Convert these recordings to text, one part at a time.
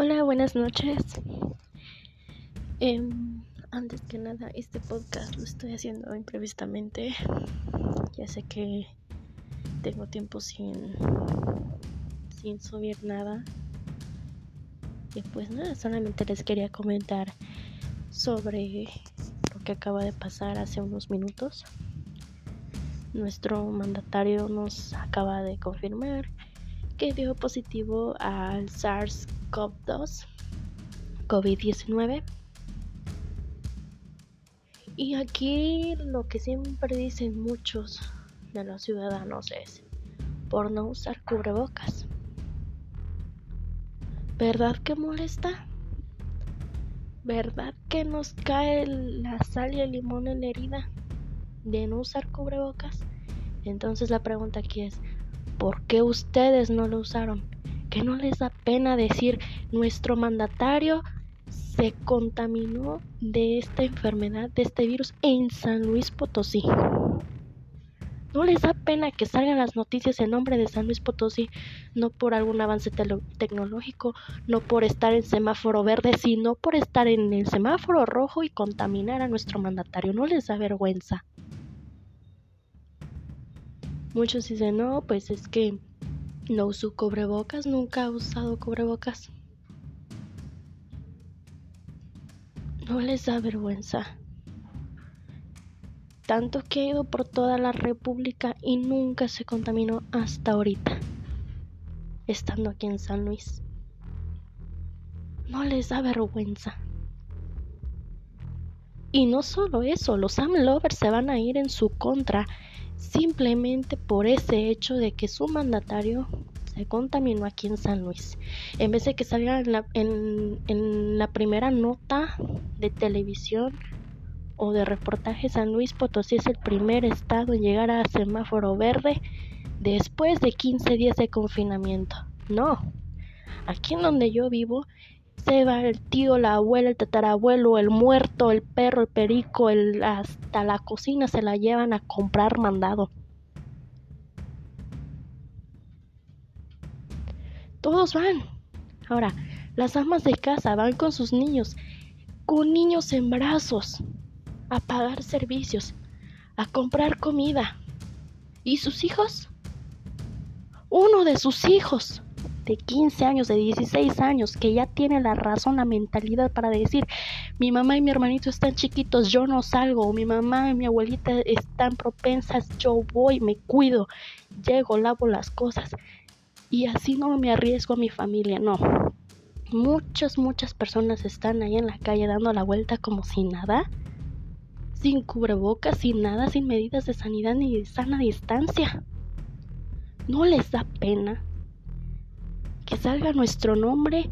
Hola, buenas noches. Em, antes que nada, este podcast lo estoy haciendo imprevistamente. Ya sé que tengo tiempo sin, sin subir nada. Y pues nada, solamente les quería comentar sobre lo que acaba de pasar hace unos minutos. Nuestro mandatario nos acaba de confirmar que dio positivo al SARS-CoV-2, COVID-19. Y aquí lo que siempre dicen muchos de los ciudadanos es por no usar cubrebocas. ¿Verdad que molesta? ¿Verdad que nos cae la sal y el limón en la herida de no usar cubrebocas? Entonces la pregunta aquí es, ¿por qué ustedes no lo usaron? ¿Que no les da pena decir nuestro mandatario se contaminó de esta enfermedad, de este virus en San Luis Potosí? ¿No les da pena que salgan las noticias en nombre de San Luis Potosí, no por algún avance tecnológico, no por estar en semáforo verde, sino por estar en el semáforo rojo y contaminar a nuestro mandatario? ¿No les da vergüenza? Muchos dicen, no, pues es que no uso cubrebocas, nunca he usado cubrebocas. No les da vergüenza. Tanto que ha ido por toda la República y nunca se contaminó hasta ahorita, estando aquí en San Luis. No les da vergüenza. Y no solo eso, los Am Lovers se van a ir en su contra simplemente por ese hecho de que su mandatario se contaminó aquí en San Luis. En vez de que salga en la, en, la primera nota de televisión o de reportaje, San Luis Potosí es el primer estado en llegar a semáforo verde después de 15 días de confinamiento. No, aquí en donde yo vivo se va el tío, la abuela, el tatarabuelo, el muerto, el perro, el perico, el, hasta la cocina se la llevan a comprar mandado. Todos van. Ahora, las amas de casa van con sus niños, con niños en brazos, a pagar servicios, a comprar comida. ¿Y sus hijos? Uno de sus hijos de 15 años, de 16 años, que ya tiene la razón, la mentalidad para decir, mi mamá y mi hermanito están chiquitos, yo no salgo, mi mamá y mi abuelita están propensas, yo voy, me cuido, llego, lavo las cosas y así no me arriesgo a mi familia, no. Muchas, muchas personas están ahí en la calle dando la vuelta como si nada, sin cubrebocas, sin nada, sin medidas de sanidad ni de sana distancia. ¿No les da pena? Que salga nuestro nombre,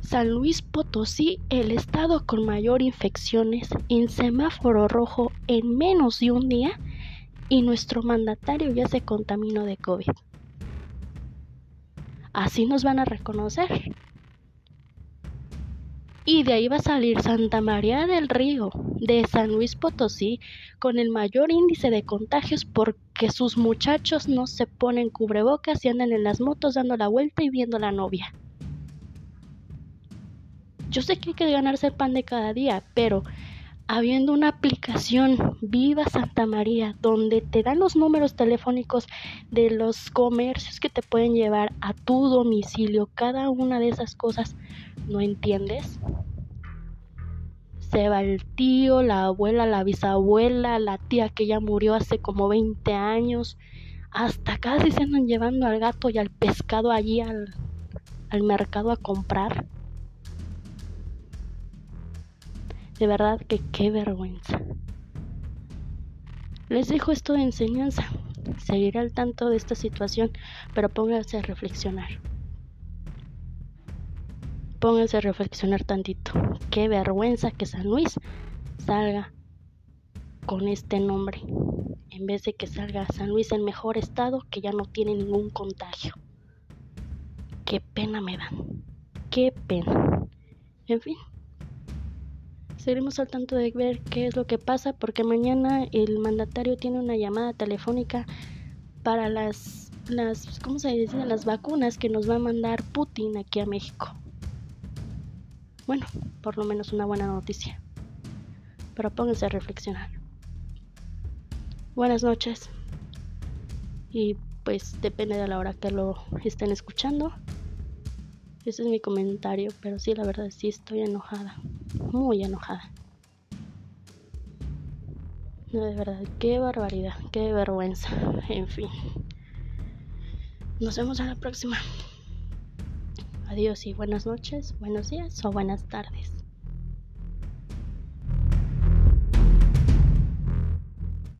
San Luis Potosí, el estado con mayor infecciones en semáforo rojo en menos de un día y nuestro mandatario ya se contaminó de COVID. Así nos van a reconocer. Y de ahí va a salir Santa María del Río, de San Luis Potosí, con el mayor índice de contagios porque sus muchachos no se ponen cubrebocas y andan en las motos dando la vuelta y viendo a la novia. Yo sé que hay que ganarse el pan de cada día, pero habiendo una aplicación Viva Santa María donde te dan los números telefónicos de los comercios que te pueden llevar a tu domicilio, cada una de esas cosas, ¿no entiendes? Se va el tío, la abuela, la bisabuela, la tía que ya murió hace como 20 años, hasta casi se andan llevando al gato y al pescado allí al, al mercado a comprar. De verdad que qué vergüenza. Les dejo esto de enseñanza. Seguiré al tanto de esta situación, pero pónganse a reflexionar. Pónganse a reflexionar tantito. Qué vergüenza que San Luis salga con este nombre, en vez de que salga San Luis en mejor estado que ya no tiene ningún contagio. Qué pena me dan. Qué pena. En fin seguiremos al tanto de ver qué es lo que pasa porque mañana el mandatario tiene una llamada telefónica para las las ¿cómo se dice? las vacunas que nos va a mandar Putin aquí a México. Bueno, por lo menos una buena noticia. Pero pónganse a reflexionar. Buenas noches. Y pues depende de la hora que lo estén escuchando. Ese es mi comentario, pero sí, la verdad sí estoy enojada. Muy enojada. No, de verdad, qué barbaridad, qué vergüenza. En fin. Nos vemos en la próxima. Adiós y buenas noches, buenos días o buenas tardes.